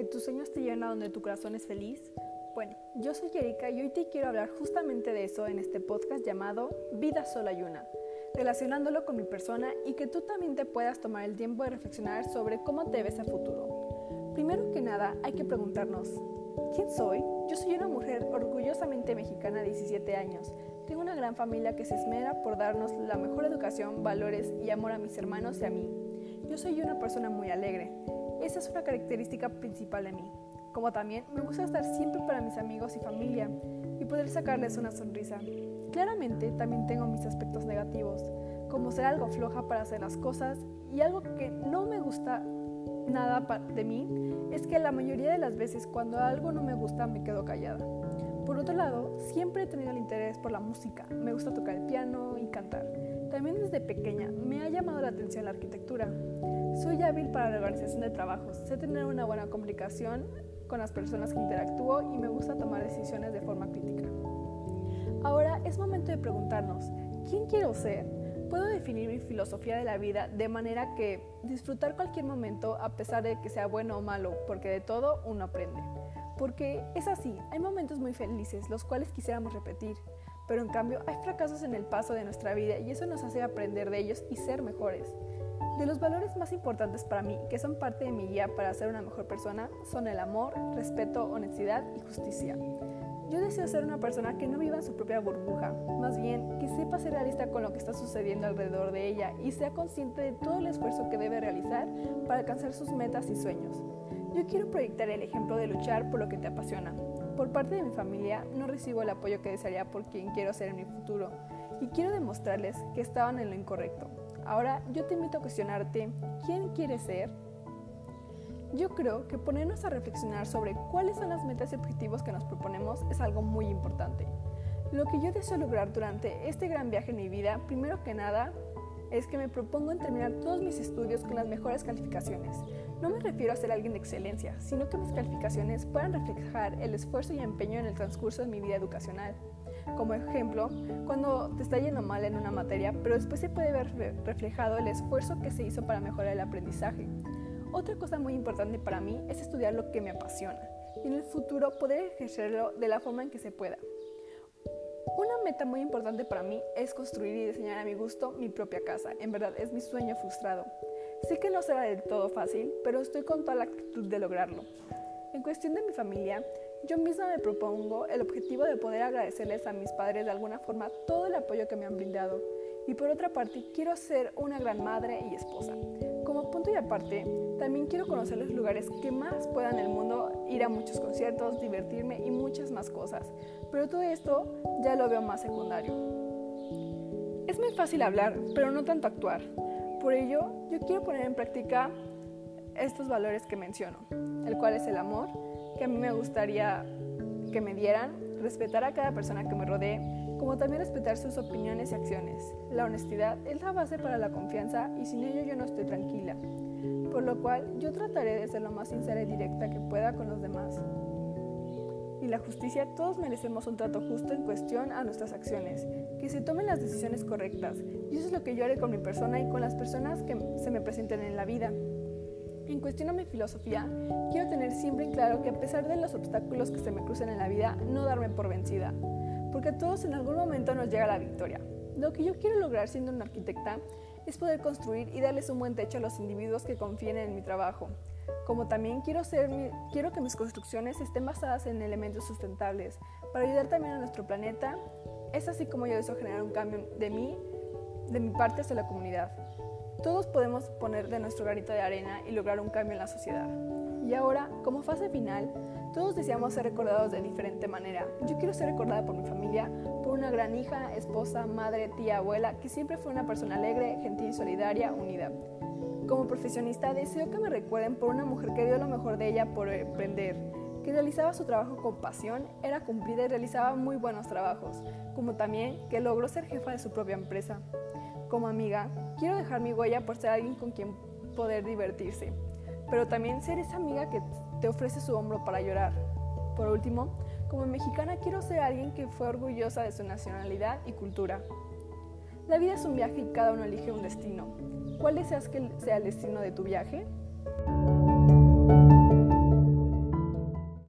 que tus sueños te lleven a donde tu corazón es feliz? Bueno, yo soy Erika y hoy te quiero hablar justamente de eso en este podcast llamado Vida Sola y Una, relacionándolo con mi persona y que tú también te puedas tomar el tiempo de reflexionar sobre cómo te ves a futuro. Primero que nada, hay que preguntarnos, ¿quién soy? Yo soy una mujer orgullosamente mexicana de 17 años. Tengo una gran familia que se esmera por darnos la mejor educación, valores y amor a mis hermanos y a mí. Yo soy una persona muy alegre. Esa es una característica principal de mí. Como también me gusta estar siempre para mis amigos y familia y poder sacarles una sonrisa. Claramente también tengo mis aspectos negativos, como ser algo floja para hacer las cosas y algo que no me gusta nada de mí es que la mayoría de las veces cuando algo no me gusta me quedo callada. Por otro lado, siempre he tenido el interés por la música. Me gusta tocar el piano y cantar. También desde pequeña me ha llamado la atención la arquitectura. Soy hábil para la organización de trabajos, sé tener una buena comunicación con las personas que interactúo y me gusta tomar decisiones de forma crítica. Ahora es momento de preguntarnos, ¿quién quiero ser? Puedo definir mi filosofía de la vida de manera que disfrutar cualquier momento a pesar de que sea bueno o malo, porque de todo uno aprende. Porque es así, hay momentos muy felices los cuales quisiéramos repetir, pero en cambio hay fracasos en el paso de nuestra vida y eso nos hace aprender de ellos y ser mejores. De los valores más importantes para mí, que son parte de mi guía para ser una mejor persona, son el amor, respeto, honestidad y justicia. Yo deseo ser una persona que no viva en su propia burbuja, más bien que sepa ser realista con lo que está sucediendo alrededor de ella y sea consciente de todo el esfuerzo que debe realizar para alcanzar sus metas y sueños. Yo quiero proyectar el ejemplo de luchar por lo que te apasiona. Por parte de mi familia no recibo el apoyo que desearía por quien quiero ser en mi futuro y quiero demostrarles que estaban en lo incorrecto. Ahora yo te invito a cuestionarte, ¿quién quieres ser? Yo creo que ponernos a reflexionar sobre cuáles son las metas y objetivos que nos proponemos es algo muy importante. Lo que yo deseo lograr durante este gran viaje en mi vida, primero que nada, es que me propongo terminar todos mis estudios con las mejores calificaciones. No me refiero a ser alguien de excelencia, sino que mis calificaciones puedan reflejar el esfuerzo y empeño en el transcurso de mi vida educacional. Como ejemplo, cuando te está yendo mal en una materia, pero después se puede ver reflejado el esfuerzo que se hizo para mejorar el aprendizaje. Otra cosa muy importante para mí es estudiar lo que me apasiona y en el futuro poder ejercerlo de la forma en que se pueda. Una meta muy importante para mí es construir y diseñar a mi gusto mi propia casa. En verdad es mi sueño frustrado. Sé que no será del todo fácil, pero estoy con toda la actitud de lograrlo. En cuestión de mi familia, yo misma me propongo el objetivo de poder agradecerles a mis padres de alguna forma todo el apoyo que me han brindado. Y por otra parte, quiero ser una gran madre y esposa. Como punto y aparte, también quiero conocer los lugares que más pueda en el mundo, ir a muchos conciertos, divertirme y muchas más cosas. Pero todo esto ya lo veo más secundario. Es muy fácil hablar, pero no tanto actuar. Por ello, yo quiero poner en práctica estos valores que menciono, el cual es el amor, que a mí me gustaría que me dieran, respetar a cada persona que me rodee, como también respetar sus opiniones y acciones. La honestidad es la base para la confianza y sin ello yo no estoy tranquila, por lo cual yo trataré de ser lo más sincera y directa que pueda con los demás. Y la justicia, todos merecemos un trato justo en cuestión a nuestras acciones, que se tomen las decisiones correctas, y eso es lo que yo haré con mi persona y con las personas que se me presenten en la vida. En cuestión a mi filosofía, quiero tener siempre claro que a pesar de los obstáculos que se me crucen en la vida, no darme por vencida, porque a todos en algún momento nos llega la victoria. Lo que yo quiero lograr siendo una arquitecta es poder construir y darles un buen techo a los individuos que confíen en mi trabajo. Como también quiero, ser quiero que mis construcciones estén basadas en elementos sustentables para ayudar también a nuestro planeta. Es así como yo deseo generar un cambio de mí, de mi parte hacia la comunidad. Todos podemos poner de nuestro granito de arena y lograr un cambio en la sociedad. Y ahora, como fase final, todos deseamos ser recordados de diferente manera. Yo quiero ser recordada por mi familia, por una gran hija, esposa, madre, tía, abuela, que siempre fue una persona alegre, gentil, solidaria, unida. Como profesionista, deseo que me recuerden por una mujer que dio lo mejor de ella por emprender, que realizaba su trabajo con pasión, era cumplida y realizaba muy buenos trabajos, como también que logró ser jefa de su propia empresa. Como amiga, quiero dejar mi huella por ser alguien con quien poder divertirse, pero también ser esa amiga que te ofrece su hombro para llorar. Por último, como mexicana quiero ser alguien que fue orgullosa de su nacionalidad y cultura. La vida es un viaje y cada uno elige un destino. ¿Cuál deseas que sea el destino de tu viaje?